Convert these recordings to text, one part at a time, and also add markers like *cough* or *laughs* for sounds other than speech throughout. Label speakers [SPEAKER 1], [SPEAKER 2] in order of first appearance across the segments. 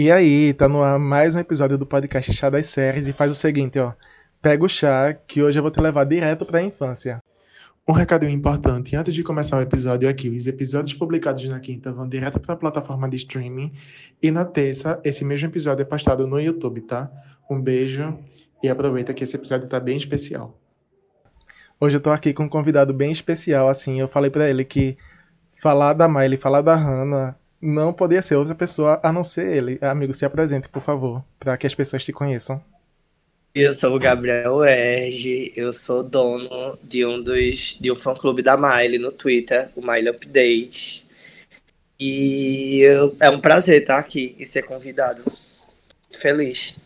[SPEAKER 1] E aí, tá no ar mais um episódio do podcast Chá das Séries e faz o seguinte, ó. Pega o chá, que hoje eu vou te levar direto pra infância. Um recadinho importante, antes de começar o episódio aqui, os episódios publicados na quinta vão direto para a plataforma de streaming e na terça, esse mesmo episódio é postado no YouTube, tá? Um beijo e aproveita que esse episódio tá bem especial. Hoje eu tô aqui com um convidado bem especial, assim, eu falei para ele que falar da Miley, falar da Hannah não poderia ser outra pessoa a não ser ele. Amigo, se apresente, por favor, para que as pessoas te conheçam.
[SPEAKER 2] Eu sou o Gabriel Erge, eu sou dono de um dos de um fã clube da Miley no Twitter, o Miley Update. E eu, é um prazer estar aqui e ser convidado. Feliz.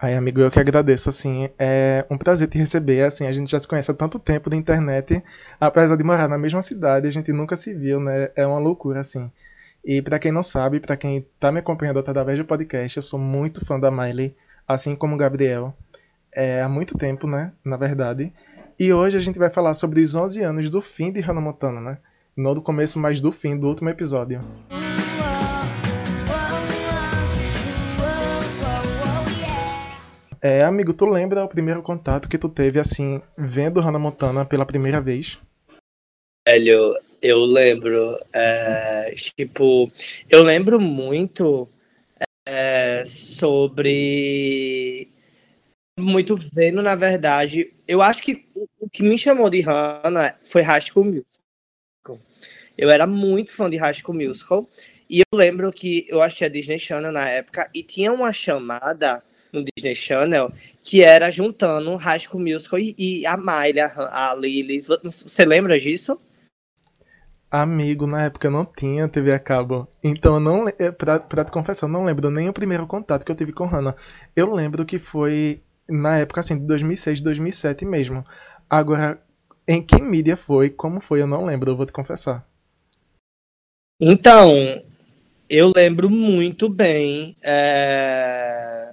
[SPEAKER 1] Ai, amigo, eu que agradeço, assim, é um prazer te receber, assim, a gente já se conhece há tanto tempo da internet, apesar de morar na mesma cidade, a gente nunca se viu, né, é uma loucura, assim. E para quem não sabe, para quem tá me acompanhando através do podcast, eu sou muito fã da Miley, assim como o Gabriel, é, há muito tempo, né, na verdade. E hoje a gente vai falar sobre os 11 anos do fim de Hannah Montana, né? Não do começo, mas do fim do último episódio. É, amigo, tu lembra o primeiro contato que tu teve, assim, vendo Hannah Montana pela primeira vez?
[SPEAKER 2] Velho, eu lembro, é, tipo, eu lembro muito é, sobre muito vendo, na verdade, eu acho que o, que me chamou de Hannah foi High School Musical. Eu era muito fã de High School Musical e eu lembro que eu achei a Disney Channel na época e tinha uma chamada no Disney Channel que era juntando High School Musical e, e a Miley, a, a Lily. Você lembra disso?
[SPEAKER 1] Amigo, na época eu não tinha TV a cabo. Então eu não. Pra, pra te confessar, eu não lembro nem o primeiro contato que eu tive com Hannah. Eu lembro que foi na época assim, de 2006, 2007 mesmo. Agora, em que mídia foi, como foi, eu não lembro, eu vou te confessar.
[SPEAKER 2] Então, eu lembro muito bem. É...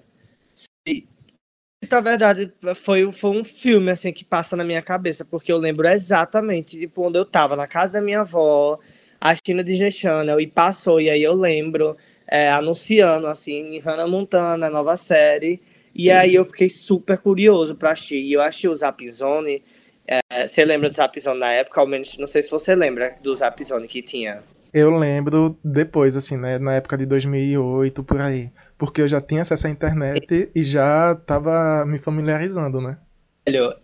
[SPEAKER 2] Na verdade, foi, foi um filme assim que passa na minha cabeça, porque eu lembro exatamente tipo, onde eu tava, na casa da minha avó, assistindo Disney Channel, e passou, e aí eu lembro é, anunciando assim, Hannah Montana, nova série. E aí eu fiquei super curioso para assistir. E eu achei o Zap Zone. É, você lembra do Zap Zone na época? Ao menos, não sei se você lembra do Zap Zone que tinha.
[SPEAKER 1] Eu lembro depois, assim, né? Na época de 2008, por aí. Porque eu já tinha acesso à internet e já tava me familiarizando, né?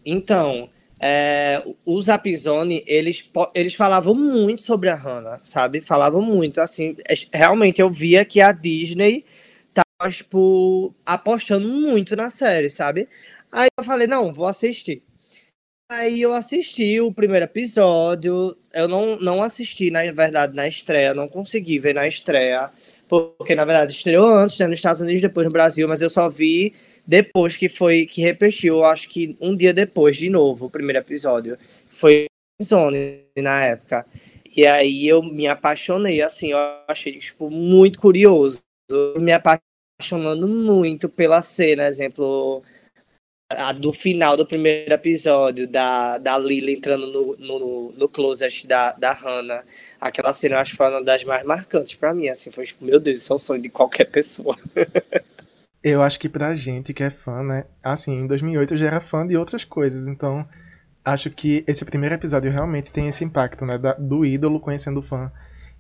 [SPEAKER 2] Então, é, o Zapzone, eles, eles falavam muito sobre a Hannah, sabe? Falavam muito, assim, é, realmente eu via que a Disney tava, tipo, apostando muito na série, sabe? Aí eu falei, não, vou assistir. Aí eu assisti o primeiro episódio, eu não, não assisti, na verdade, na estreia, não consegui ver na estreia, porque, na verdade, estreou antes, né, nos Estados Unidos, depois no Brasil, mas eu só vi depois que foi, que repetiu, acho que um dia depois, de novo, o primeiro episódio. Foi Zone, na época. E aí eu me apaixonei, assim, eu achei, tipo, muito curioso. Me apaixonando muito pela cena, exemplo, a do final do primeiro episódio, da, da Lily entrando no, no, no closet da, da Hannah. Aquela cena acho que foi uma das mais marcantes para mim, assim, foi tipo, meu Deus, isso é um sonho de qualquer pessoa. *laughs*
[SPEAKER 1] eu acho que pra gente que é fã, né, assim, em 2008 eu já era fã de outras coisas, então acho que esse primeiro episódio realmente tem esse impacto, né, da, do ídolo conhecendo o fã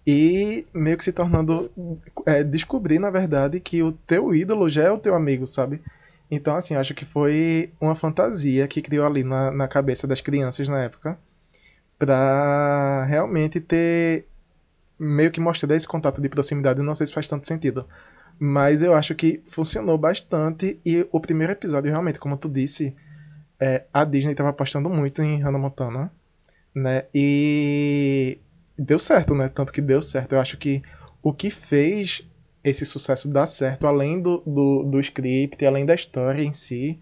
[SPEAKER 1] e meio que se tornando é, descobrir na verdade que o teu ídolo já é o teu amigo, sabe? Então assim, acho que foi uma fantasia que criou ali na, na cabeça das crianças na época para realmente ter meio que mostrar esse contato de proximidade, não sei se faz tanto sentido. Mas eu acho que funcionou bastante e o primeiro episódio realmente, como tu disse, é, a Disney estava apostando muito em Hannah Montana, né? E deu certo, né? Tanto que deu certo. Eu acho que o que fez esse sucesso dar certo, além do, do, do script, além da história em si,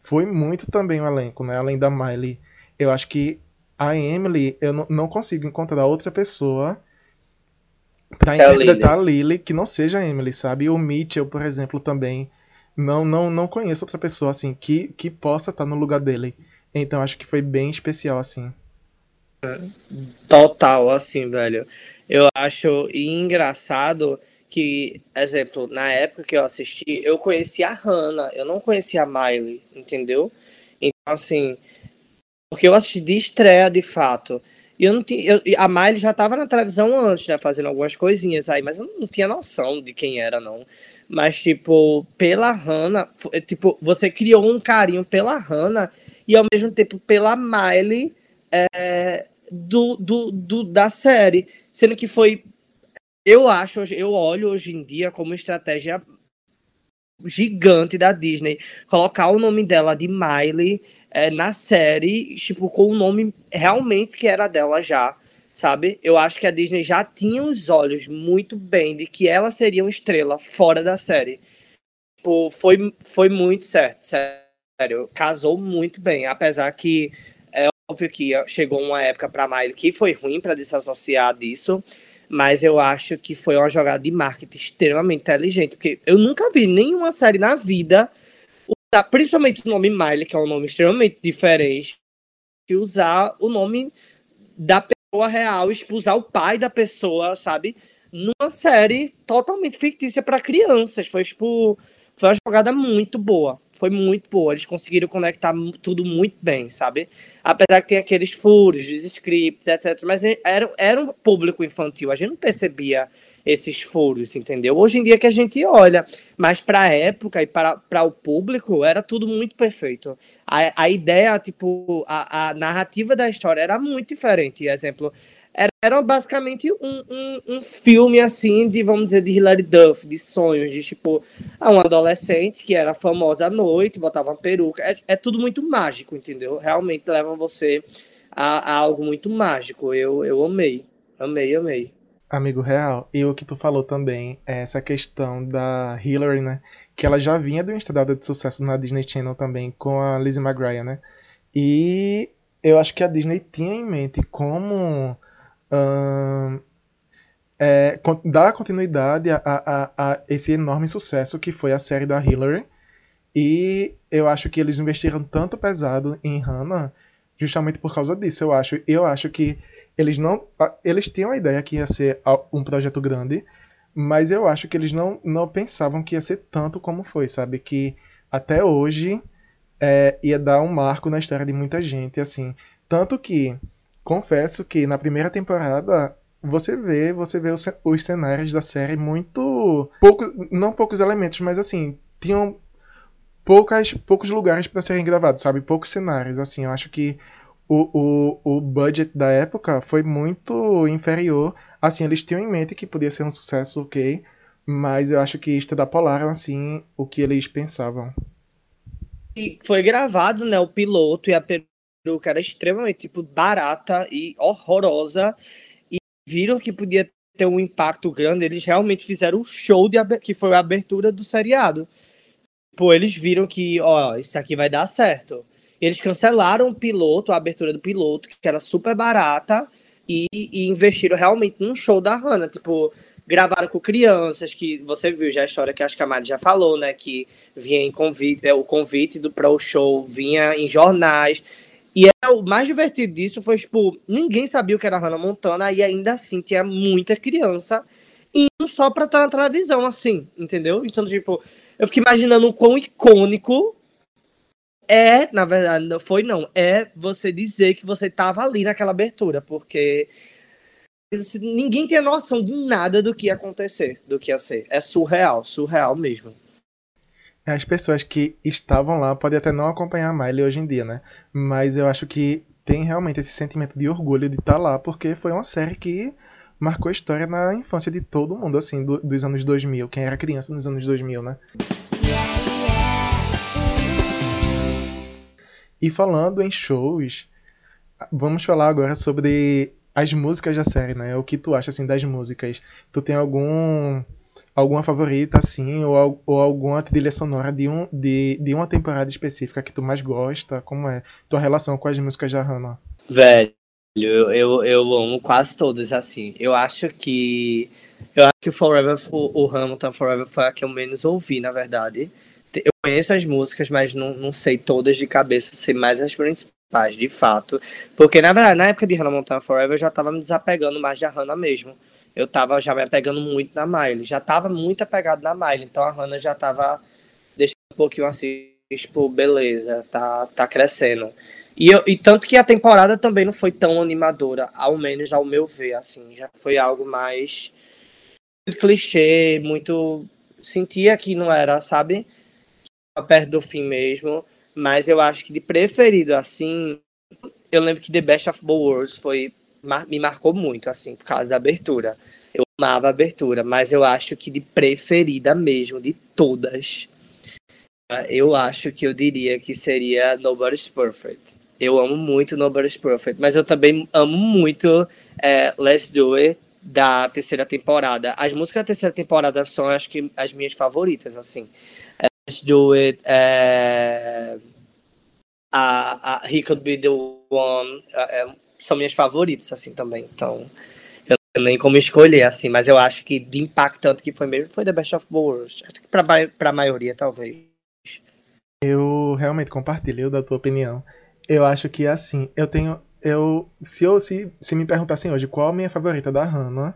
[SPEAKER 1] foi muito também o elenco, né? Além da Miley. Eu acho que a Emily, eu não, consigo encontrar outra pessoa para é interpretar a Lily. a Lily que não seja a Emily, sabe? O Mitchell, por exemplo, também. Não, não, não conheço outra pessoa assim que, que possa estar no lugar dele. Então acho que foi bem especial assim.
[SPEAKER 2] Total, assim, velho. Eu acho engraçado que, exemplo, na época que eu assisti, eu conhecia a Hannah, eu não conhecia a Miley, entendeu? Então, assim, porque eu assisti de estreia, de fato. E eu não tinha. Eu, a Miley já estava na televisão antes, né? Fazendo algumas coisinhas aí, mas eu não tinha noção de quem era, não. Mas, tipo, pela Hannah, tipo, você criou um carinho pela Hannah e ao mesmo tempo pela Miley é, do, do, do, da série. Sendo que foi. Eu acho, eu olho hoje em dia como estratégia gigante da Disney colocar o nome dela de Miley é, na série, tipo, com o nome realmente que era dela já, sabe? Eu acho que a Disney já tinha os olhos muito bem de que ela seria uma estrela fora da série. Tipo, foi, foi muito certo, sério. Casou muito bem, apesar que é óbvio que chegou uma época para Miley que foi ruim para desassociar disso, mas eu acho que foi uma jogada de marketing extremamente inteligente, porque eu nunca vi nenhuma série na vida usar, principalmente o nome Miley, que é um nome extremamente diferente, que usar o nome da pessoa real, usar o pai da pessoa, sabe? Numa série totalmente fictícia para crianças. Foi tipo. Foi uma jogada muito boa. Foi muito boa. Eles conseguiram conectar tudo muito bem, sabe? Apesar que tem aqueles furos dos scripts, etc. Mas era, era um público infantil. A gente não percebia esses furos, entendeu? Hoje em dia que a gente olha, mas para a época e para, para o público era tudo muito perfeito. A, a ideia, tipo, a, a narrativa da história era muito diferente. Exemplo, era, era basicamente um, um, um, filme assim de, vamos dizer, de Hilary Duff, de sonhos, de tipo, ah, um adolescente que era famosa à noite, botava uma peruca. É, é tudo muito mágico, entendeu? Realmente leva você a, a algo muito mágico. Eu, eu amei. Amei, amei.
[SPEAKER 1] Amigo real, e o que tu falou também é essa questão da Hillary, né? Que ela já vinha de uma estrada de sucesso na Disney Channel também com a Lizzie McGuire, né? E eu acho que a Disney tinha em mente como é, dar continuidade a, a, a, esse enorme sucesso que foi a série da Hillary. E eu acho que eles investiram tanto pesado em Hannah justamente por causa disso. Eu acho, eu acho que eles não. Eles tinham a ideia que ia ser um projeto grande, mas eu acho que eles não, não pensavam que ia ser tanto como foi, sabe? Que até hoje é, ia dar um marco na história de muita gente, assim. Tanto que, confesso que na primeira temporada você vê, você vê os, os cenários da série muito. Pouco, não poucos elementos, mas assim, tinham poucas, poucos lugares para serem gravados, sabe? Poucos cenários, assim. Eu acho que o, o, o budget da época foi muito inferior. Assim, eles tinham em mente que podia ser um sucesso, ok, mas eu acho que extrapolaram, assim, o que eles pensavam.
[SPEAKER 2] E foi gravado, né, o piloto e a peruca era extremamente, tipo, barata e horrorosa, e viram que podia ter um impacto grande, eles realmente fizeram um show de que foi a abertura do seriado. Pô, eles viram que, ó, isso aqui vai dar certo. Eles cancelaram o piloto, a abertura do piloto, que era super barata, e, e investiram realmente num show da Hannah. Tipo, gravaram com crianças, que você viu já a história que acho que a Mari já falou, né? Que vinha em convite, é, o convite do pro show vinha em jornais. E é, o mais divertido disso foi, tipo, ninguém sabia o que era Hannah Montana, e ainda assim tinha muita criança indo só pra estar na televisão, assim, entendeu? Então, tipo, eu fico imaginando o quão icônico é, na verdade, não foi não, é você dizer que você estava ali naquela abertura, porque ninguém tem noção de nada do que ia acontecer, do que ia ser. É surreal, surreal mesmo.
[SPEAKER 1] As pessoas que estavam lá podem até não acompanhar a Miley hoje em dia, né? Mas eu acho que tem realmente esse sentimento de orgulho de estar tá lá, porque foi uma série que marcou a história na infância de todo mundo, assim, do, dos anos 2000, quem era criança nos anos 2000, né? E falando em shows, vamos falar agora sobre as músicas da série, né? O que tu acha assim das músicas? Tu tem algum alguma favorita assim ou, ou alguma trilha sonora de um de, de uma temporada específica que tu mais gosta? Como é tua relação com as músicas da Hannah?
[SPEAKER 2] Velho, eu, eu, amo quase todas assim. Eu acho que eu acho que o Forever o Hamilton Forever foi a que eu menos ouvi, na verdade eu conheço as músicas, mas não, não sei todas de cabeça, sei mais as principais, de fato. Porque, na verdade, na época de Hannah Montana Forever, eu já tava me desapegando mais da Hannah mesmo. Eu tava já me apegando muito na Miley. Já tava muito apegado na Miley, então a Hannah já tava deixando um pouquinho assim, tipo, beleza, tá, tá crescendo. E, eu, e tanto que a temporada também não foi tão animadora, ao menos ao meu ver, assim, já foi algo mais muito clichê, muito sentia que não era, sabe? Perto do fim mesmo, mas eu acho que de preferido assim, eu lembro que The Best of Both Worlds foi me marcou muito assim por causa da abertura. Eu amava a abertura, mas eu acho que de preferida mesmo de todas, eu acho que eu diria que seria Nobody's Perfect. Eu amo muito Nobody's Perfect, mas eu também amo muito é, Let's Do It da terceira temporada. As músicas da terceira temporada são, acho que, as minhas favoritas, assim. É, Let's Do It, é... a, a He Could Be The One, é, é, são minhas favoritas, assim, também. Então, eu nem como escolher, assim, mas eu acho que de impactante que foi mesmo foi The Best of Both Acho que pra, pra maioria, talvez.
[SPEAKER 1] Eu realmente compartilho da tua opinião. Eu acho que assim, eu tenho. Eu. Se eu se, se me perguntassem hoje qual a minha favorita da Hannah,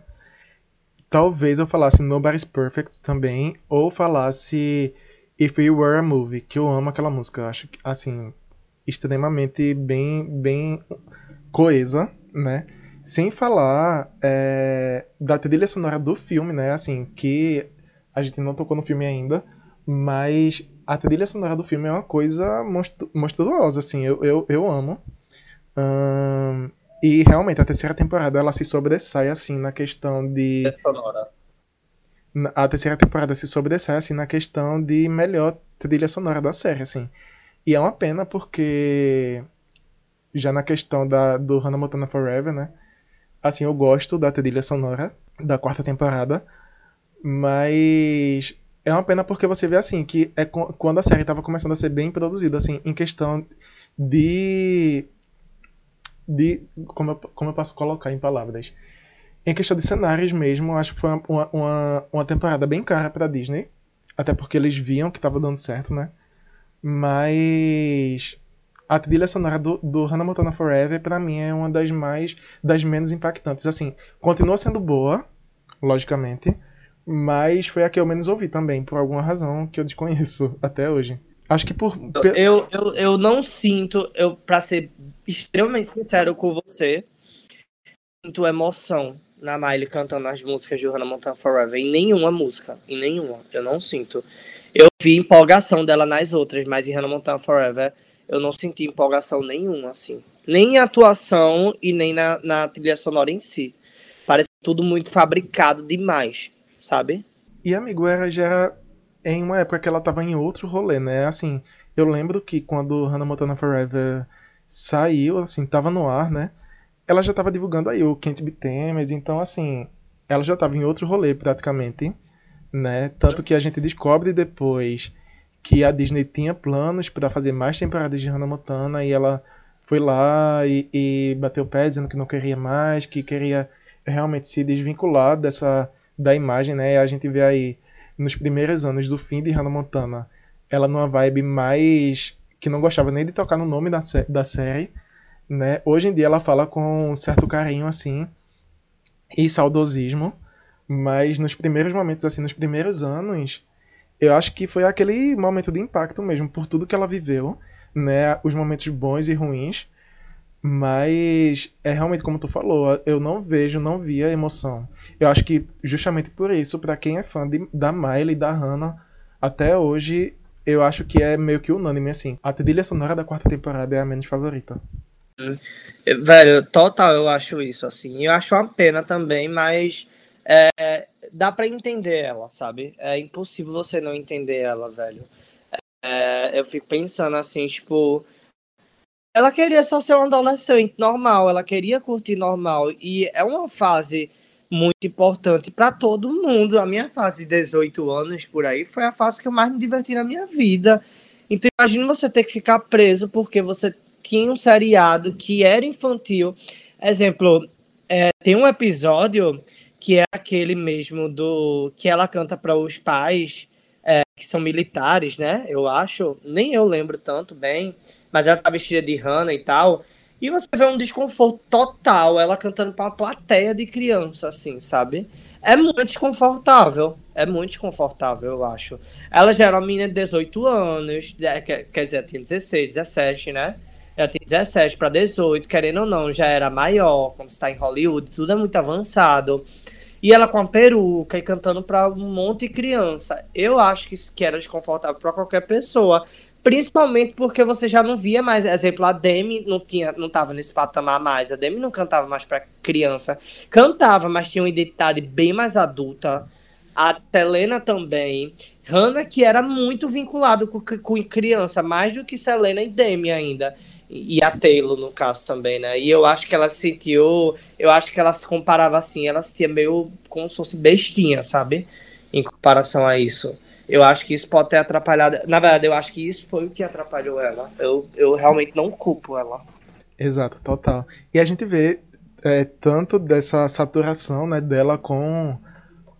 [SPEAKER 1] talvez eu falasse Nobody's Perfect também, ou falasse If We Were a Movie, que eu amo aquela música. Eu acho assim, extremamente bem, bem coesa, né? Sem falar é, da trilha sonora do filme, né? Assim, que a gente não tocou no filme ainda, mas a trilha sonora do filme é uma coisa monstru monstruosa, assim, eu, eu, eu amo. Um, e realmente, a terceira temporada ela se sobressai, assim, na questão de.
[SPEAKER 2] Sonora.
[SPEAKER 1] A terceira temporada se sobressai, assim, na questão de melhor trilha sonora da série, assim. E é uma pena porque. Já na questão da, do Hannah Montana Forever, né? Assim, eu gosto da trilha sonora da quarta temporada, mas é uma pena porque você vê assim que é quando a série estava começando a ser bem produzida, assim, em questão de. de como eu, como eu posso colocar em palavras? Em questão de cenários mesmo, acho que foi uma, uma, uma temporada bem cara para Disney. Até porque eles viam que estava dando certo, né? Mas a trilha sonora do, do Hannah Montana Forever, para mim, é uma das mais. das menos impactantes. Assim, continua sendo boa, logicamente mas foi a que eu menos ouvi também, por alguma razão que eu desconheço *laughs* até hoje. Acho que por.
[SPEAKER 2] Eu, eu, eu não sinto, eu para ser extremamente sincero com você, sinto emoção na Miley cantando as músicas de Hannah Montana Forever. Em nenhuma música. Em nenhuma. Eu não sinto. Eu vi empolgação dela nas outras, mas em Hannah Montana Forever eu não senti empolgação nenhuma, assim. Nem em atuação e nem na, na trilha sonora em si. Parece tudo muito fabricado demais sabe?
[SPEAKER 1] E amigo, era já era em uma época que ela tava em outro rolê, né? Assim, eu lembro que quando Hannah Montana Forever saiu, assim, tava no ar, né? Ela já tava divulgando aí o Can't Be Temed, então assim, ela já tava em outro rolê praticamente, né? Tanto que a gente descobre depois que a Disney tinha planos para fazer mais temporadas de Hannah Montana e ela foi lá e, e bateu o pé dizendo que não queria mais, que queria realmente se desvincular dessa da imagem, né? A gente vê aí nos primeiros anos do fim de Hannah Montana, ela numa vibe mais que não gostava nem de tocar no nome da, da série, né? Hoje em dia ela fala com um certo carinho assim e saudosismo, mas nos primeiros momentos assim, nos primeiros anos, eu acho que foi aquele momento de impacto mesmo por tudo que ela viveu, né? Os momentos bons e ruins, mas é realmente como tu falou, eu não vejo, não via emoção. Eu acho que justamente por isso, para quem é fã de, da Miley e da Hannah, até hoje, eu acho que é meio que unânime, assim. A trilha sonora da quarta temporada é a menos favorita.
[SPEAKER 2] Velho, total, eu acho isso, assim. Eu acho uma pena também, mas é, dá para entender ela, sabe? É impossível você não entender ela, velho. É, eu fico pensando assim, tipo. Ela queria só ser uma adolescente normal, ela queria curtir normal. E é uma fase muito importante para todo mundo. A minha fase de 18 anos por aí foi a fase que eu mais me diverti na minha vida. Então imagina você ter que ficar preso porque você tinha um seriado que era infantil. Exemplo, é, tem um episódio que é aquele mesmo do que ela canta para os pais é, que são militares, né? Eu acho, nem eu lembro tanto bem, mas ela tá vestida de Hannah e tal. E você vê um desconforto total, ela cantando pra uma plateia de criança, assim, sabe? É muito desconfortável. É muito desconfortável, eu acho. Ela já era uma menina de 18 anos, quer dizer, tinha 16, 17, né? Ela tem 17 para 18, querendo ou não, já era maior, quando está em Hollywood, tudo é muito avançado. E ela com a peruca e cantando para um monte de criança. Eu acho que, que era desconfortável para qualquer pessoa. Principalmente porque você já não via mais. Exemplo, a Demi não tinha, não tava nesse patamar mais. A Demi não cantava mais para criança. Cantava, mas tinha uma identidade bem mais adulta. A Selena também. Hannah, que era muito vinculado com, com criança, mais do que Selena e Demi ainda e a Taylor, no caso, também, né? E eu acho que ela se sentiu. Eu acho que ela se comparava assim, ela se sentia meio como se fosse bestinha, sabe? Em comparação a isso. Eu acho que isso pode ter atrapalhado. Na verdade, eu acho que isso foi o que atrapalhou ela. Eu, eu realmente não culpo ela.
[SPEAKER 1] Exato, total. E a gente vê é, tanto dessa saturação né, dela com,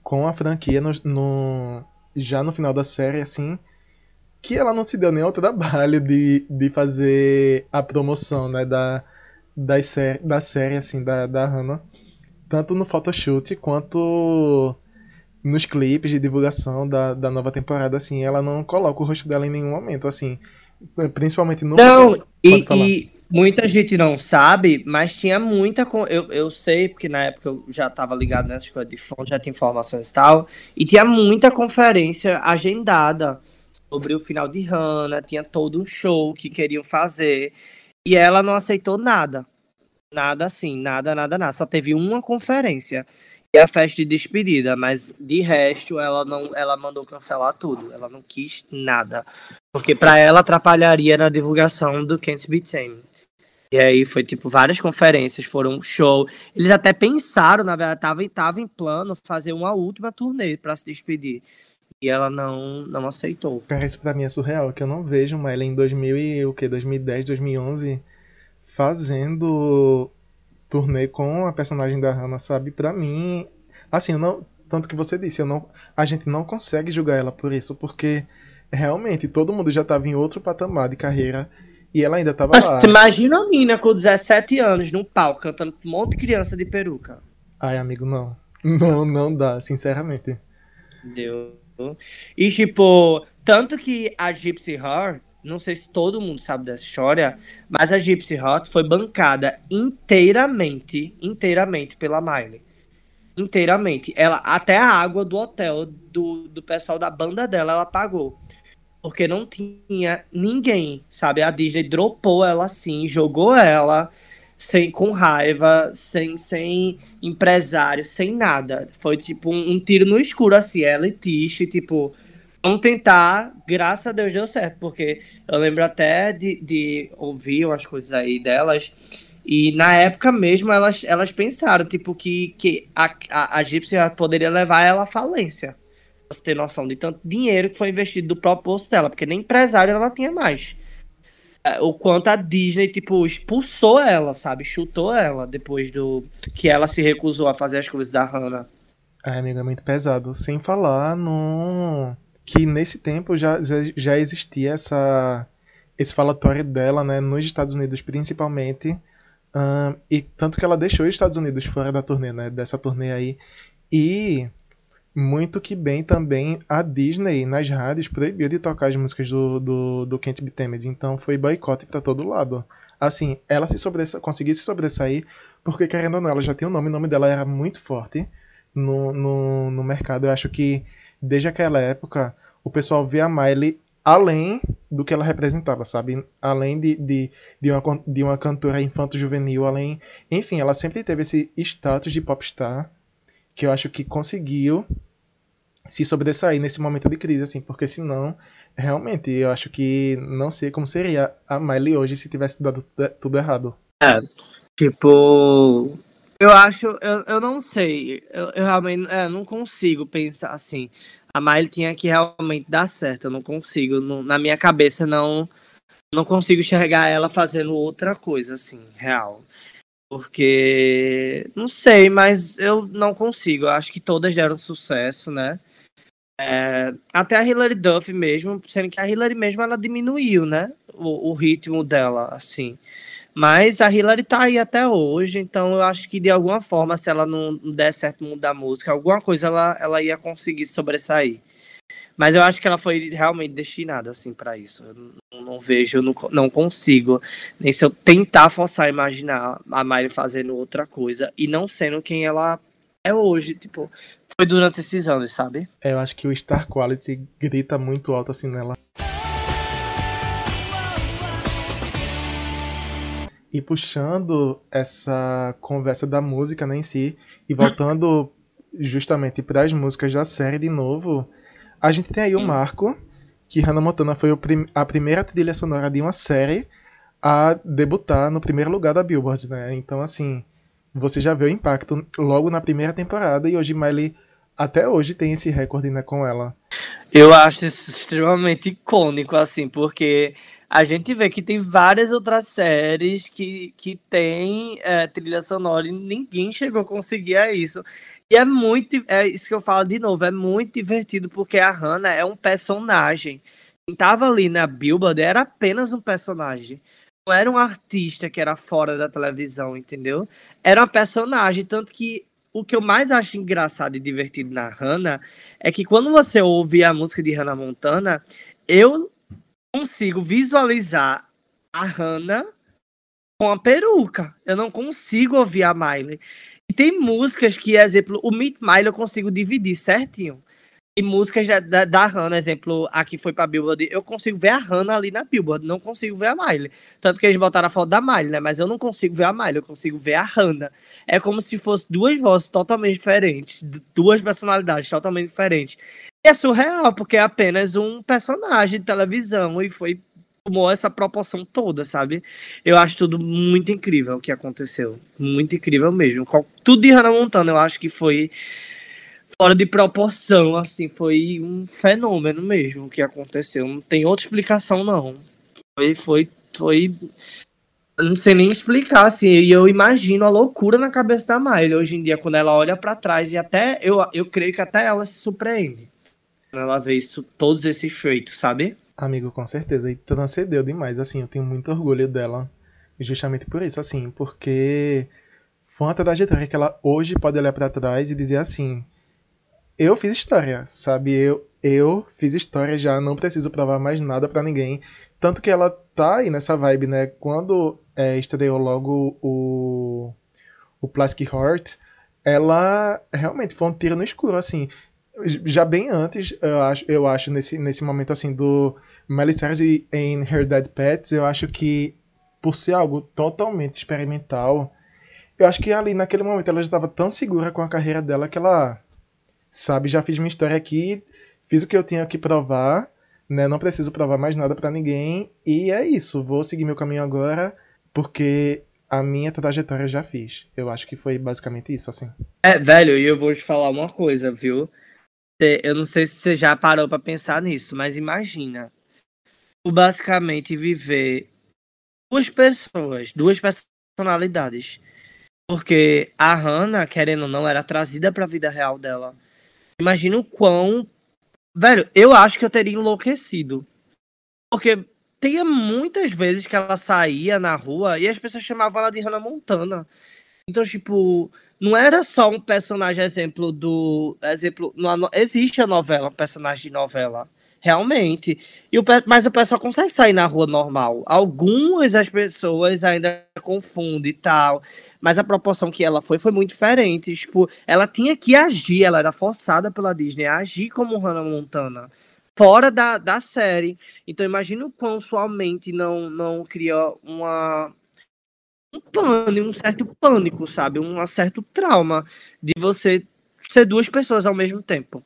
[SPEAKER 1] com a franquia no, no, já no final da série, assim que ela não se deu nem ao trabalho de, de fazer a promoção, né, da, da, série, da série, assim, da, da Hannah. Tanto no photoshoot quanto nos clipes de divulgação da, da nova temporada, assim, ela não coloca o rosto dela em nenhum momento, assim, principalmente no...
[SPEAKER 2] Não, e, e, muita gente não sabe, mas tinha muita... Eu, eu sei, porque na época eu já estava ligado nessas coisas de fonte, já tinha informações e tal, e tinha muita conferência agendada sobre o final de Hannah, tinha todo um show que queriam fazer, e ela não aceitou nada. Nada assim, nada, nada, nada. Só teve uma conferência e a festa de despedida, mas de resto ela não, ela mandou cancelar tudo. Ela não quis nada, porque para ela atrapalharia na divulgação do Can't Be Tame. E aí foi tipo várias conferências, foram show. Eles até pensaram, na verdade, tava, tava em plano fazer uma última turnê para se despedir. E ela não, não aceitou.
[SPEAKER 1] Cara, isso pra mim é surreal, que eu não vejo uma ela em 2000 e, o que, 2010, 2011 fazendo turnê com a personagem da Hannah, sabe? Pra mim, assim, eu não, tanto que você disse, eu não, a gente não consegue julgar ela por isso, porque realmente todo mundo já tava em outro patamar de carreira e ela ainda tava Mas, lá.
[SPEAKER 2] Imagina a mina com 17 anos num palco cantando um monte de criança de peruca.
[SPEAKER 1] Ai, amigo, não. Não, não dá, sinceramente.
[SPEAKER 2] Deus. E, tipo, tanto que a Gypsy Heart, não sei se todo mundo sabe dessa história, mas a Gypsy Heart foi bancada inteiramente, inteiramente pela Miley. Inteiramente. Ela, até a água do hotel do, do pessoal da banda dela, ela pagou. Porque não tinha ninguém, sabe? A Disney dropou ela assim, jogou ela sem, com raiva, sem, sem empresário, sem nada. Foi tipo um, um tiro no escuro, assim, ela e Tish, tipo, vamos tentar, graças a Deus deu certo, porque eu lembro até de, de ouvir umas coisas aí delas. E na época mesmo elas, elas pensaram, tipo, que, que a, a, a Gypsy poderia levar ela à falência. Pra você ter noção de tanto dinheiro que foi investido do próprio bolso dela, porque nem empresário ela tinha mais. É, o quanto a Disney, tipo, expulsou ela, sabe? Chutou ela depois do. que ela se recusou a fazer as coisas da Hannah.
[SPEAKER 1] É, amigo, é muito pesado. Sem falar no. que nesse tempo já, já existia essa. esse falatório dela, né? Nos Estados Unidos, principalmente. Um, e tanto que ela deixou os Estados Unidos fora da turnê, né? Dessa turnê aí. E muito que bem também a Disney nas rádios proibiu de tocar as músicas do, do, do Can't Be então foi boicote para todo lado. Assim, ela se sobressa conseguiu se sobressair porque, querendo ou não, ela já tinha um nome, o nome dela era muito forte no, no, no mercado. Eu acho que desde aquela época o pessoal vê a Miley além do que ela representava, sabe? Além de, de, de, uma, de uma cantora infanto-juvenil, além... Enfim, ela sempre teve esse status de popstar que eu acho que conseguiu se sobressair nesse momento de crise, assim, porque senão, realmente, eu acho que não sei como seria a Miley hoje se tivesse dado tudo errado.
[SPEAKER 2] É, tipo, eu acho, eu, eu não sei, eu, eu realmente é, não consigo pensar assim. A Miley tinha que realmente dar certo, eu não consigo, não, na minha cabeça não não consigo enxergar ela fazendo outra coisa assim, real. Porque não sei, mas eu não consigo. Eu acho que todas deram sucesso, né? É, até a Hilary Duff mesmo, sendo que a Hilary mesmo ela diminuiu, né? O, o ritmo dela, assim. Mas a Hillary tá aí até hoje, então eu acho que de alguma forma, se ela não der certo no mundo da música, alguma coisa ela, ela ia conseguir sobressair. Mas eu acho que ela foi realmente destinada, assim, para isso. Eu não, vejo, não, não consigo. Nem se eu tentar forçar imaginar a Miley fazendo outra coisa e não sendo quem ela é hoje, tipo, foi durante esses anos, sabe?
[SPEAKER 1] É, eu acho que o Star Quality grita muito alto assim nela. E puxando essa conversa da música né, em si, e voltando justamente para as músicas da série de novo, a gente tem aí o marco, que Hannah Montana foi prim a primeira trilha sonora de uma série a debutar no primeiro lugar da Billboard, né? Então, assim, você já vê o impacto logo na primeira temporada e hoje Miley até hoje tem esse recorde né, com ela.
[SPEAKER 2] Eu acho isso extremamente icônico, assim, porque a gente vê que tem várias outras séries que, que tem é, trilha sonora e ninguém chegou a conseguir isso. E é muito. É isso que eu falo de novo, é muito divertido, porque a Hannah é um personagem. Quem tava ali na Billboard era apenas um personagem. Não era um artista que era fora da televisão, entendeu? Era uma personagem. Tanto que o que eu mais acho engraçado e divertido na Hannah é que quando você ouve a música de Hannah Montana, eu consigo visualizar a Hannah com a peruca. Eu não consigo ouvir a Miley. Tem músicas que, exemplo, o Meet Miley eu consigo dividir certinho. E músicas da, da Hannah, exemplo, aqui foi pra Billboard, eu consigo ver a Hannah ali na Billboard, não consigo ver a Miley. Tanto que eles botaram a foto da Miley, né? Mas eu não consigo ver a Miley, eu consigo ver a Hannah. É como se fosse duas vozes totalmente diferentes, duas personalidades totalmente diferentes. E é surreal, porque é apenas um personagem de televisão e foi tomou essa proporção toda, sabe? Eu acho tudo muito incrível o que aconteceu. Muito incrível mesmo. Tudo de Hannah Montana, eu acho que foi fora de proporção, assim, foi um fenômeno mesmo o que aconteceu. Não tem outra explicação, não. Foi, foi, foi. Eu não sei nem explicar, assim, e eu imagino a loucura na cabeça da Miley hoje em dia, quando ela olha para trás, e até eu, eu creio que até ela se surpreende. Quando ela vê isso, todos esses feitos, sabe?
[SPEAKER 1] Amigo, com certeza. E transcendeu demais. Assim, eu tenho muito orgulho dela. Justamente por isso, assim, porque foi uma trajetória que ela hoje pode olhar para trás e dizer assim: eu fiz história, sabe? Eu, eu fiz história já, não preciso provar mais nada para ninguém. Tanto que ela tá aí nessa vibe, né? Quando é, estreou logo o, o Plastic Heart, ela realmente foi um tiro no escuro, assim. Já bem antes, eu acho, eu acho nesse, nesse momento, assim, do Miley Cyrus em Her Dead Pets, eu acho que por ser algo totalmente experimental, eu acho que ali naquele momento ela já estava tão segura com a carreira dela que ela, sabe, já fiz minha história aqui, fiz o que eu tinha que provar, né? Não preciso provar mais nada para ninguém e é isso. Vou seguir meu caminho agora porque a minha trajetória já fiz. Eu acho que foi basicamente isso, assim.
[SPEAKER 2] É, velho, e eu vou te falar uma coisa, viu? Eu não sei se você já parou para pensar nisso, mas imagina basicamente viver duas pessoas, duas personalidades. Porque a Hannah, querendo ou não, era trazida para a vida real dela. Imagina o quão. Velho, eu acho que eu teria enlouquecido. Porque tinha muitas vezes que ela saía na rua e as pessoas chamavam ela de Hannah Montana. Então, tipo, não era só um personagem exemplo do. Exemplo. existe a novela, um personagem de novela. Realmente. E o, mas o pessoal consegue sair na rua normal. Algumas as pessoas ainda confundem e tal. Mas a proporção que ela foi foi muito diferente. Tipo, ela tinha que agir, ela era forçada pela Disney a agir como Hannah Montana. Fora da, da série. Então imagina o quão sua mente não, não cria uma. Um pânico, um certo pânico, sabe? Um certo trauma de você ser duas pessoas ao mesmo tempo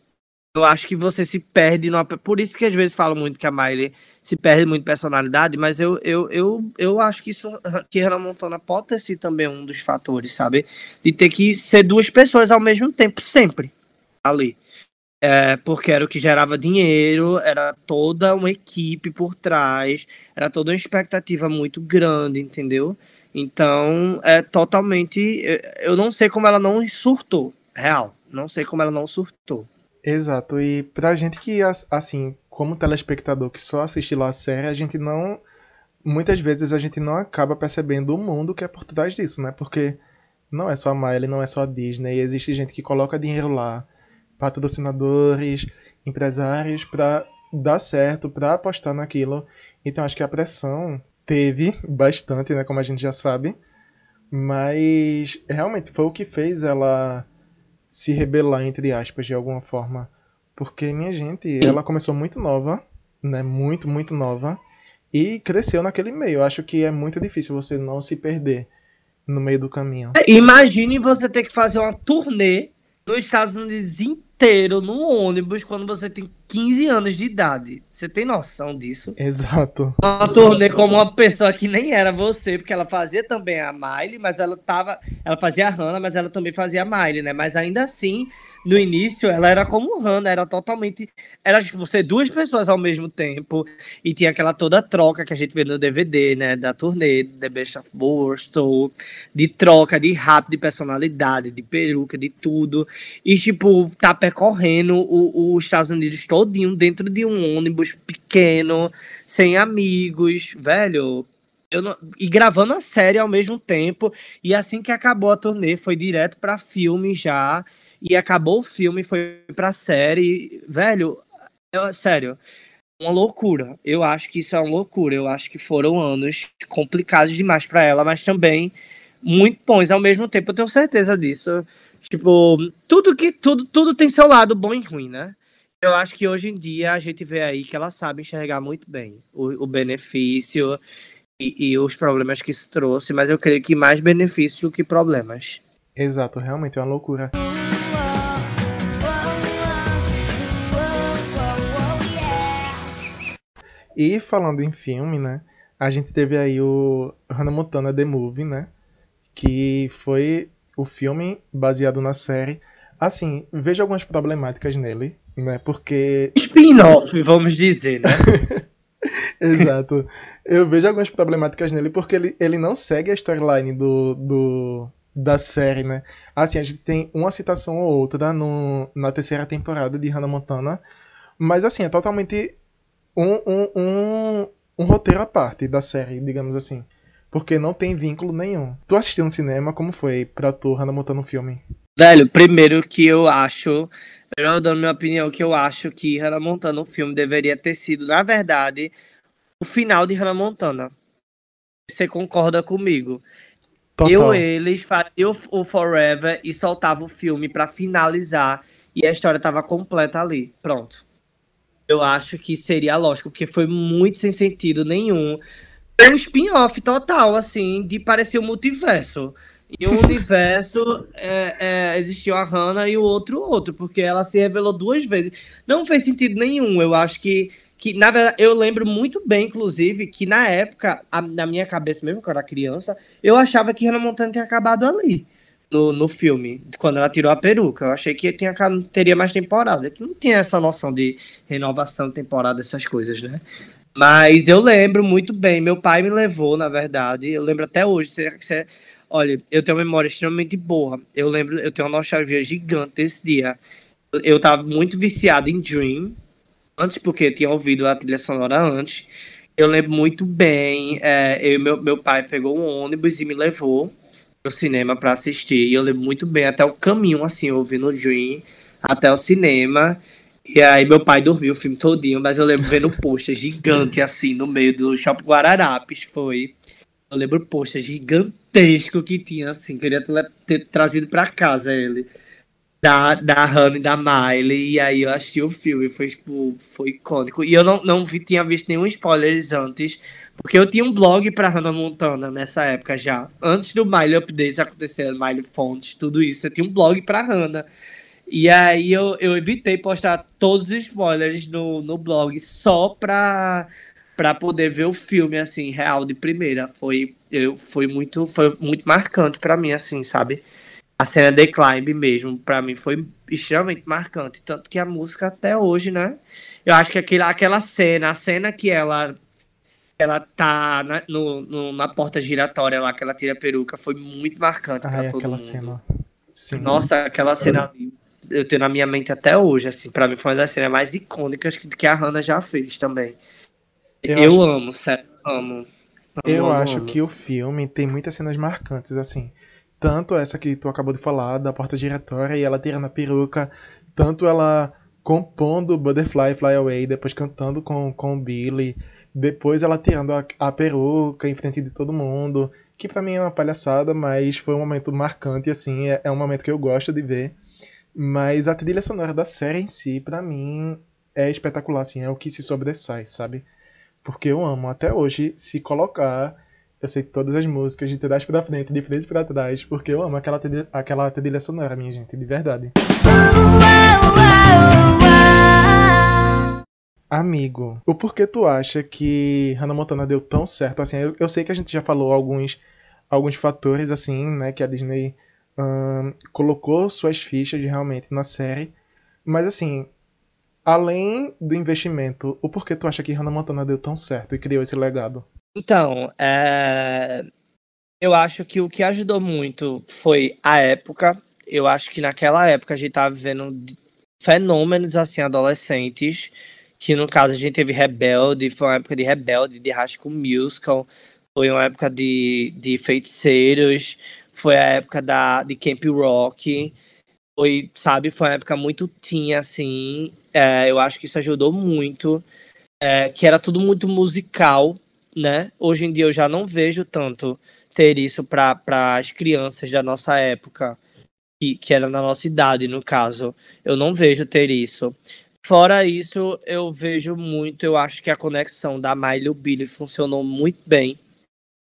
[SPEAKER 2] eu acho que você se perde. Por isso que às vezes falam muito que a Miley se perde muito personalidade, mas eu, eu, eu, eu acho que isso que Hannah Montana pode sido também um dos fatores, sabe? De ter que ser duas pessoas ao mesmo tempo, sempre. Ali. É, porque era o que gerava dinheiro, era toda uma equipe por trás, era toda uma expectativa muito grande, entendeu? Então, é totalmente. Eu não sei como ela não surtou, real. Não sei como ela não surtou.
[SPEAKER 1] Exato, e pra gente que, assim, como telespectador que só assiste lá a série, a gente não muitas vezes a gente não acaba percebendo o mundo que é por trás disso, né? Porque não é só a Miley, não é só a Disney, existe gente que coloca dinheiro lá, patrocinadores, empresários, para dar certo, para apostar naquilo. Então acho que a pressão teve bastante, né? Como a gente já sabe. Mas realmente foi o que fez ela se rebelar, entre aspas, de alguma forma. Porque, minha gente, ela começou muito nova, né? Muito, muito nova. E cresceu naquele meio. Eu acho que é muito difícil você não se perder no meio do caminho.
[SPEAKER 2] É, imagine você ter que fazer uma turnê nos Estados Unidos inteiro, no ônibus, quando você tem 15 anos de idade. Você tem noção disso?
[SPEAKER 1] Exato.
[SPEAKER 2] Uma turnê como uma pessoa que nem era você, porque ela fazia também a Miley, mas ela tava. Ela fazia a Hannah, mas ela também fazia a Miley, né? Mas ainda assim, no início ela era como Hannah, era totalmente. Era tipo ser duas pessoas ao mesmo tempo. E tinha aquela toda troca que a gente vê no DVD, né? Da turnê, The Best of Borstal, de troca, de rap, de personalidade, de peruca, de tudo. E, tipo, tá percorrendo os Estados Unidos todinho dentro de um ônibus pequeno, sem amigos, velho. Não... e gravando a série ao mesmo tempo. E assim que acabou a turnê, foi direto para filme já e acabou o filme, foi pra série. Velho, eu, sério, uma loucura. Eu acho que isso é uma loucura. Eu acho que foram anos complicados demais para ela, mas também muito bons ao mesmo tempo. Eu tenho certeza disso. Tipo, tudo que tudo tudo tem seu lado bom e ruim, né? Eu acho que hoje em dia a gente vê aí que ela sabe enxergar muito bem o, o benefício e, e, os problemas que isso trouxe, mas eu creio que mais benefícios do que problemas.
[SPEAKER 1] Exato, realmente é uma loucura. E falando em filme, né? A gente teve aí o Hannah Montana The Movie, né? Que foi o filme baseado na série. Assim, vejo algumas problemáticas nele, né? Porque.
[SPEAKER 2] Spin-off, vamos dizer, né? *laughs*
[SPEAKER 1] Exato. Eu vejo algumas problemáticas nele porque ele, ele não segue a storyline do, do, da série, né? Assim, a gente tem uma citação ou outra no, na terceira temporada de Hannah Montana, mas assim, é totalmente um, um, um, um roteiro à parte da série, digamos assim. Porque não tem vínculo nenhum. Tu assistiu no cinema, como foi pra tu, Hannah Montana, no filme?
[SPEAKER 2] Velho, primeiro que eu acho, eu dando minha opinião, que eu acho que Hannah Montana, o filme, deveria ter sido, na verdade, o final de Hannah Montana. Você concorda comigo? Total. Eu, eles faziam o Forever e soltava o filme para finalizar e a história tava completa ali. Pronto. Eu acho que seria lógico, porque foi muito sem sentido nenhum. É um spin-off total, assim, de parecer um multiverso. E um *laughs* universo é, é, existiu a Hannah e o outro outro, porque ela se revelou duas vezes. Não fez sentido nenhum. Eu acho que, que na verdade, eu lembro muito bem, inclusive, que na época, a, na minha cabeça mesmo, quando eu era criança, eu achava que Hannah Montana tinha acabado ali no, no filme, quando ela tirou a peruca. Eu achei que tinha, teria mais temporada. Que não tinha essa noção de renovação de temporada, essas coisas, né? Mas eu lembro muito bem. Meu pai me levou, na verdade. Eu lembro até hoje. Você, você, olha, eu tenho uma memória extremamente boa. Eu lembro, eu tenho uma nostalgia gigante desse dia. Eu tava muito viciado em Dream. Antes, porque eu tinha ouvido a trilha sonora antes. Eu lembro muito bem. É, eu, meu, meu pai pegou um ônibus e me levou no cinema para assistir. E eu lembro muito bem até o caminho, assim, ouvindo o Dream até o cinema. E aí meu pai dormiu o filme todinho, mas eu lembro vendo poxa gigante assim no meio do Shopping Guararapes, foi. Eu lembro poxa gigantesco que tinha assim, queria ter trazido para casa ele. Da, da Hannah e da Miley, e aí eu achei o filme, foi tipo, foi icônico. E eu não, não vi, tinha visto nenhum spoiler antes, porque eu tinha um blog pra Hannah Montana nessa época já. Antes do Miley Updates acontecer, Miley Fontes, tudo isso. Eu tinha um blog pra Hannah. E aí eu, eu evitei postar todos os spoilers no, no blog só pra, pra poder ver o filme, assim, real de primeira. Foi, eu, foi, muito, foi muito marcante pra mim, assim, sabe? A cena de Climb mesmo, pra mim foi extremamente marcante. Tanto que a música até hoje, né? Eu acho que aquela, aquela cena, a cena que ela ela tá na, no, no, na porta giratória lá, que ela tira a peruca, foi muito marcante para todo mundo. Cena. Sim. Nossa, aquela cena eu tenho na minha mente até hoje, assim, para mim foi uma das cenas mais icônicas que, que a Hannah já fez também. Eu, eu acho... amo, sério, amo.
[SPEAKER 1] Eu acho que o filme tem muitas cenas marcantes, assim. Tanto essa que tu acabou de falar, da porta giratória e ela tirando a peruca, tanto ela compondo Butterfly Fly Away, depois cantando com, com o Billy, depois ela tirando a, a peruca em frente de todo mundo, que para mim é uma palhaçada, mas foi um momento marcante, assim, é, é um momento que eu gosto de ver. Mas a trilha sonora da série em si, para mim, é espetacular, assim, é o que se sobressai, sabe? Porque eu amo até hoje se colocar. Eu sei todas as músicas de trás pra frente, de frente pra trás, porque eu amo aquela trilha, aquela trilha sonora, minha gente, de verdade. Amigo, o porquê tu acha que Hannah Montana deu tão certo? Assim, eu, eu sei que a gente já falou alguns, alguns fatores, assim, né, que a Disney colocou suas fichas realmente na série. Mas, assim, além do investimento, o porquê tu acha que Hannah Montana deu tão certo e criou esse legado?
[SPEAKER 2] Então, é... eu acho que o que ajudou muito foi a época. Eu acho que naquela época a gente tava vivendo fenômenos assim adolescentes que no caso a gente teve Rebelde, foi uma época de Rebelde, de School Musical, foi uma época de, de Feiticeiros, foi a época da, de Camp Rock, foi, sabe, foi uma época muito tinha, assim, é, eu acho que isso ajudou muito, é, que era tudo muito musical, né, hoje em dia eu já não vejo tanto ter isso para as crianças da nossa época, que, que era na nossa idade, no caso, eu não vejo ter isso. Fora isso, eu vejo muito, eu acho que a conexão da Miley e o Billy funcionou muito bem.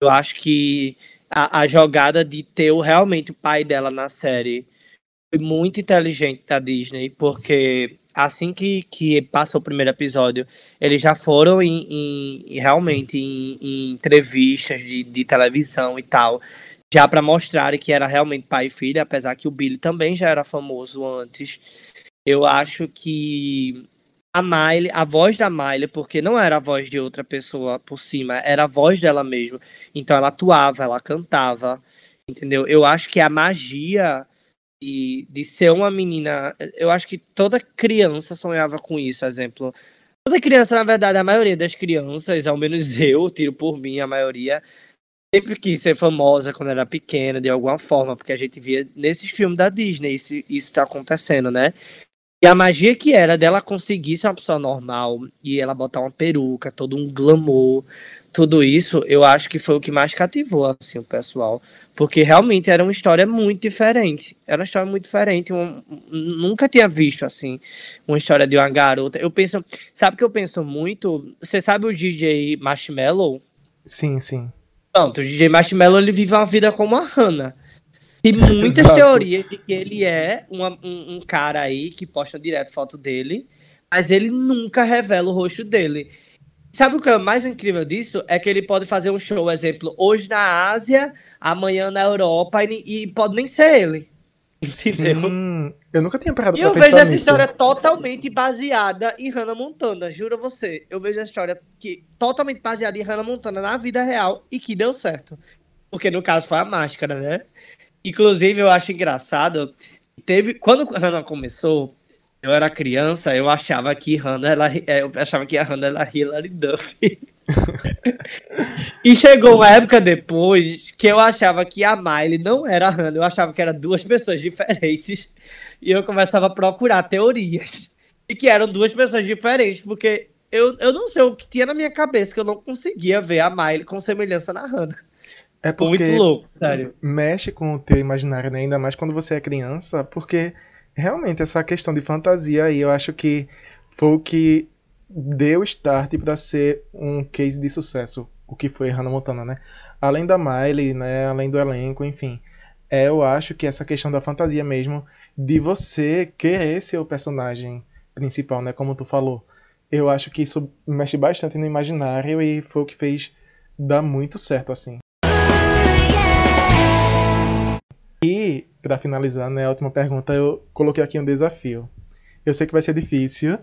[SPEAKER 2] Eu acho que a, a jogada de ter o, realmente o pai dela na série foi muito inteligente da Disney, porque assim que, que passou o primeiro episódio, eles já foram em, em realmente em, em, entrevistas de, de televisão e tal, já para mostrar que era realmente pai e filha, apesar que o Billy também já era famoso antes. Eu acho que a Miley, a voz da Miley, porque não era a voz de outra pessoa por cima, era a voz dela mesmo. Então ela atuava, ela cantava, entendeu? Eu acho que a magia de, de ser uma menina, eu acho que toda criança sonhava com isso, exemplo. Toda criança, na verdade, a maioria das crianças, ao menos *laughs* eu, tiro por mim, a maioria, sempre quis ser famosa quando era pequena, de alguma forma, porque a gente via nesses filmes da Disney isso, isso tá acontecendo, né? E a magia que era dela conseguir ser uma pessoa normal e ela botar uma peruca, todo um glamour, tudo isso, eu acho que foi o que mais cativou assim o pessoal, porque realmente era uma história muito diferente. Era uma história muito diferente, um, nunca tinha visto assim uma história de uma garota. Eu penso, sabe que eu penso muito? Você sabe o DJ Marshmallow?
[SPEAKER 1] Sim, sim.
[SPEAKER 2] Pronto, o DJ Marshmallow ele vive uma vida como a Hannah. Tem *laughs* muitas Exato. teorias de que ele é uma, um, um, cara aí que posta direto foto dele, mas ele nunca revela o rosto dele. Sabe o que é mais incrível disso? É que ele pode fazer um show, exemplo, hoje na Ásia, amanhã na Europa, e, e pode nem ser ele.
[SPEAKER 1] Entendeu? Sim, eu nunca tinha parado
[SPEAKER 2] e
[SPEAKER 1] pra
[SPEAKER 2] eu vejo essa história totalmente baseada em Hannah Montana, juro você. Eu vejo a história que totalmente baseada em Hannah Montana na vida real e que deu certo. Porque no caso foi a máscara, né? Inclusive, eu acho engraçado. Teve. Quando Hannah começou, eu era criança, eu achava que Hannah ela, é, eu achava que a Hannah era Hilary Duff. *laughs* e chegou uma época depois que eu achava que a Miley não era a Hannah, eu achava que eram duas pessoas diferentes. E eu começava a procurar teorias e que eram duas pessoas diferentes, porque eu, eu não sei o que tinha na minha cabeça que eu não conseguia ver a Miley com semelhança na Hannah.
[SPEAKER 1] É porque
[SPEAKER 2] Muito louco, sério.
[SPEAKER 1] mexe com o teu imaginário, né? ainda mais quando você é criança, porque realmente essa questão de fantasia aí, eu acho que foi o que deu start para ser um case de sucesso, o que foi Hannah Montana, né? Além da Miley, né, além do elenco, enfim. É, eu acho que essa questão da fantasia mesmo, de você querer ser o personagem principal, né, como tu falou. Eu acho que isso mexe bastante no imaginário e foi o que fez dar muito certo, assim. Para finalizar, né, a última pergunta, eu coloquei aqui um desafio. Eu sei que vai ser difícil,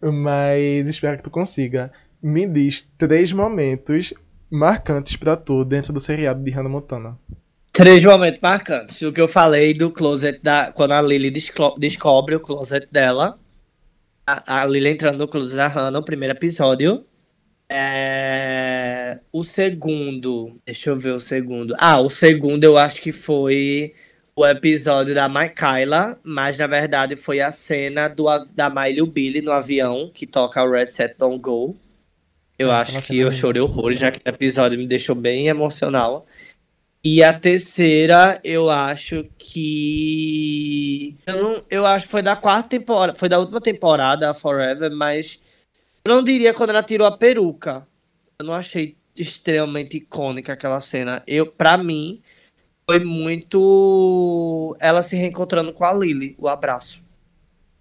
[SPEAKER 1] mas espero que tu consiga. Me diz três momentos marcantes para tu dentro do seriado de Hannah Montana.
[SPEAKER 2] Três momentos marcantes. O que eu falei do closet da. Quando a Lily descobre o closet dela. A, a Lily entrando no closet da Hannah, o primeiro episódio. É... O segundo. Deixa eu ver o segundo. Ah, o segundo eu acho que foi o episódio da Michaela, mas na verdade foi a cena do, da Miley e o Billy no avião, que toca o Red Set Don't Go. Eu ah, acho que eu chorei horrores, já que o episódio me deixou bem emocional. E a terceira, eu acho que. Eu, não, eu acho que foi da quarta temporada. Foi da última temporada, Forever, mas. Eu não diria quando ela tirou a peruca. Eu não achei extremamente icônica aquela cena. Eu, pra mim, foi muito. Ela se reencontrando com a Lily, o abraço.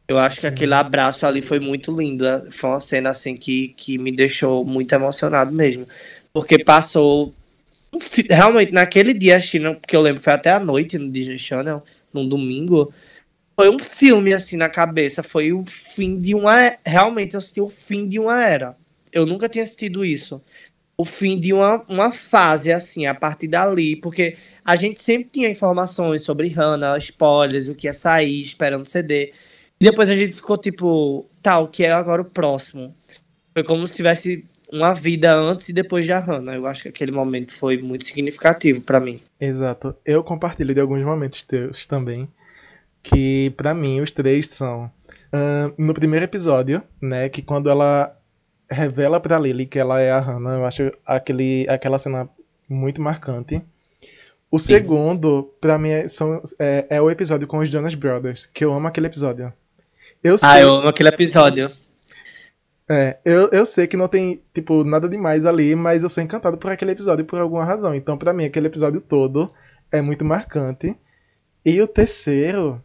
[SPEAKER 2] Eu acho que aquele abraço ali foi muito lindo. Foi uma cena assim que, que me deixou muito emocionado mesmo. Porque passou realmente, naquele dia China, porque eu lembro, foi até a noite no Disney Channel, num domingo. Foi um filme, assim, na cabeça. Foi o fim de uma. Realmente, eu assisti o fim de uma era. Eu nunca tinha assistido isso. O fim de uma, uma fase, assim, a partir dali. Porque a gente sempre tinha informações sobre Hannah, spoilers, o que ia sair, esperando CD. E depois a gente ficou tipo, tá, que é agora o próximo? Foi como se tivesse uma vida antes e depois de Hannah. Eu acho que aquele momento foi muito significativo para mim.
[SPEAKER 1] Exato. Eu compartilho de alguns momentos teus também, que para mim os três são uh, no primeiro episódio, né, que quando ela revela para Lily que ela é a Hannah, eu acho aquele aquela cena muito marcante. O Sim. segundo, para mim, é, são, é, é, o episódio com os Jonas Brothers, que eu amo aquele episódio.
[SPEAKER 2] Eu ah, eu amo aquele episódio.
[SPEAKER 1] É, eu, eu sei que não tem, tipo, nada demais ali, mas eu sou encantado por aquele episódio por alguma razão. Então, para mim, aquele episódio todo é muito marcante. E o terceiro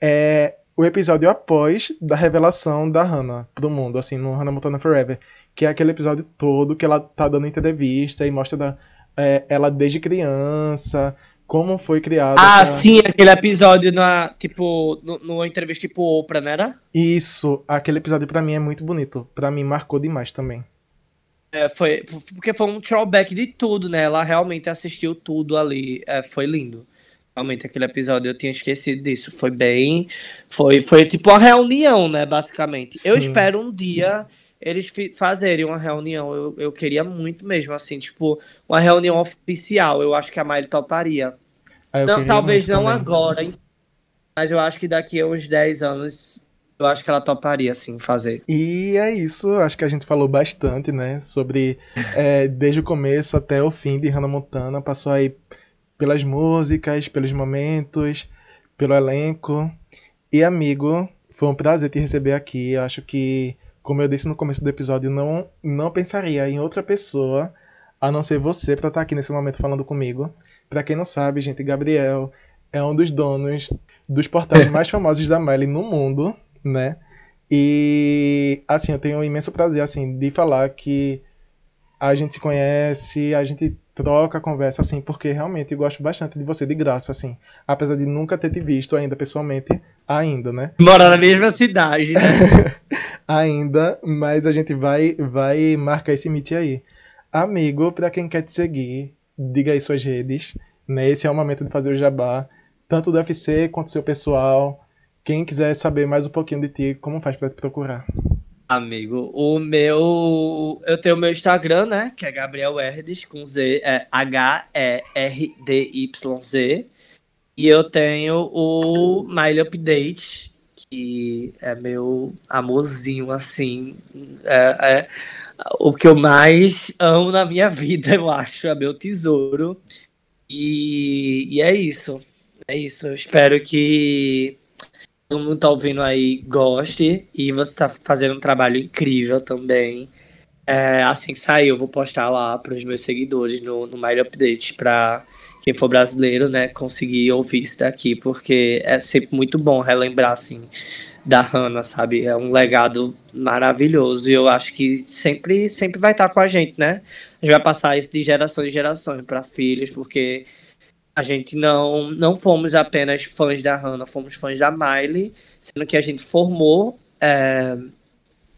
[SPEAKER 1] é o episódio após da revelação da Hannah pro mundo, assim, no Hannah Montana Forever. Que é aquele episódio todo que ela tá dando entrevista e mostra da, é, ela desde criança, como foi criada.
[SPEAKER 2] Ah, essa... sim, aquele episódio na, tipo, no, no entrevista tipo Oprah, não era?
[SPEAKER 1] Isso, aquele episódio para mim é muito bonito. para mim marcou demais também.
[SPEAKER 2] É, foi, porque foi um throwback de tudo, né? Ela realmente assistiu tudo ali. É, foi lindo. Realmente, aquele episódio eu tinha esquecido disso. Foi bem. Foi, foi tipo uma reunião, né? Basicamente. Sim. Eu espero um dia eles fazerem uma reunião. Eu, eu queria muito mesmo, assim, tipo, uma reunião oficial. Eu acho que a Miley toparia. Ah, não, talvez não também. agora, mas eu acho que daqui a uns 10 anos eu acho que ela toparia, assim, fazer.
[SPEAKER 1] E é isso, acho que a gente falou bastante, né? Sobre é, desde o começo até o fim de Hannah Montana. Passou aí pelas músicas, pelos momentos, pelo elenco. E, amigo, foi um prazer te receber aqui. Eu acho que como eu disse no começo do episódio, não, não pensaria em outra pessoa a não ser você para estar tá aqui nesse momento falando comigo. Para quem não sabe, gente, Gabriel é um dos donos dos portais *laughs* mais famosos da Miley no mundo, né? E assim, eu tenho um imenso prazer assim de falar que a gente se conhece, a gente troca, conversa, assim, porque realmente eu gosto bastante de você de graça, assim. Apesar de nunca ter te visto ainda pessoalmente, ainda, né?
[SPEAKER 2] Mora na mesma cidade, né? *laughs*
[SPEAKER 1] ainda, mas a gente vai, vai marcar esse meet aí. Amigo, para quem quer te seguir, diga aí suas redes, né? Esse é o momento de fazer o jabá, tanto do UFC quanto do seu pessoal. Quem quiser saber mais um pouquinho de ti, como faz para te procurar?
[SPEAKER 2] Amigo, o meu. Eu tenho o meu Instagram, né? Que é Gabriel Herdes, com Z, é H-E-R-D-Y-Z. E eu tenho o Mile Update, que é meu amorzinho, assim. É, é, o que eu mais amo na minha vida, eu acho. É meu tesouro. E, e é isso. É isso. Eu espero que todo mundo tá ouvindo aí goste e você tá fazendo um trabalho incrível também. É, assim que sair, eu vou postar lá para os meus seguidores no, no My Update para quem for brasileiro, né, conseguir ouvir isso daqui, porque é sempre muito bom relembrar, assim, da Hannah, sabe? É um legado maravilhoso e eu acho que sempre, sempre vai estar com a gente, né? A gente vai passar isso de geração em geração para filhos, porque a gente não, não fomos apenas fãs da Hannah, fomos fãs da Miley, sendo que a gente formou é,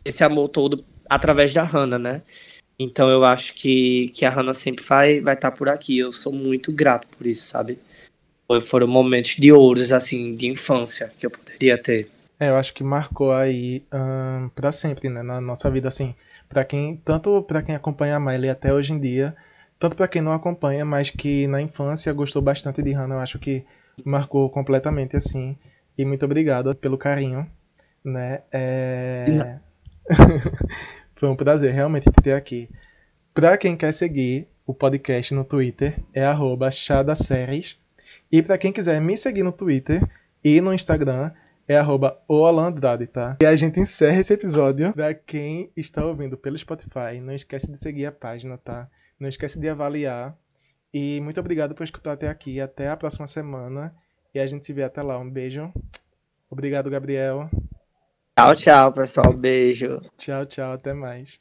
[SPEAKER 2] esse amor todo através da Hannah, né? Então eu acho que, que a Hannah sempre vai vai estar tá por aqui. Eu sou muito grato por isso, sabe? Foram momentos de ouros, assim, de infância que eu poderia ter.
[SPEAKER 1] É, eu acho que marcou aí um, para sempre, né, na nossa vida, assim, para quem, tanto para quem acompanha a Miley até hoje em dia, tanto para quem não acompanha, mas que na infância gostou bastante de Hannah, eu acho que marcou completamente, assim, e muito obrigado pelo carinho, né, é... *laughs* Foi um prazer realmente te ter aqui. Para quem quer seguir o podcast no Twitter, é arroba chadaséries, e para quem quiser me seguir no Twitter e no Instagram, é arroba Andrade, tá? E a gente encerra esse episódio. Pra quem está ouvindo pelo Spotify, não esquece de seguir a página, tá? Não esquece de avaliar. E muito obrigado por escutar até aqui. Até a próxima semana. E a gente se vê até lá. Um beijo. Obrigado, Gabriel.
[SPEAKER 2] Tchau, tchau, pessoal. Beijo.
[SPEAKER 1] Tchau, tchau. Até mais.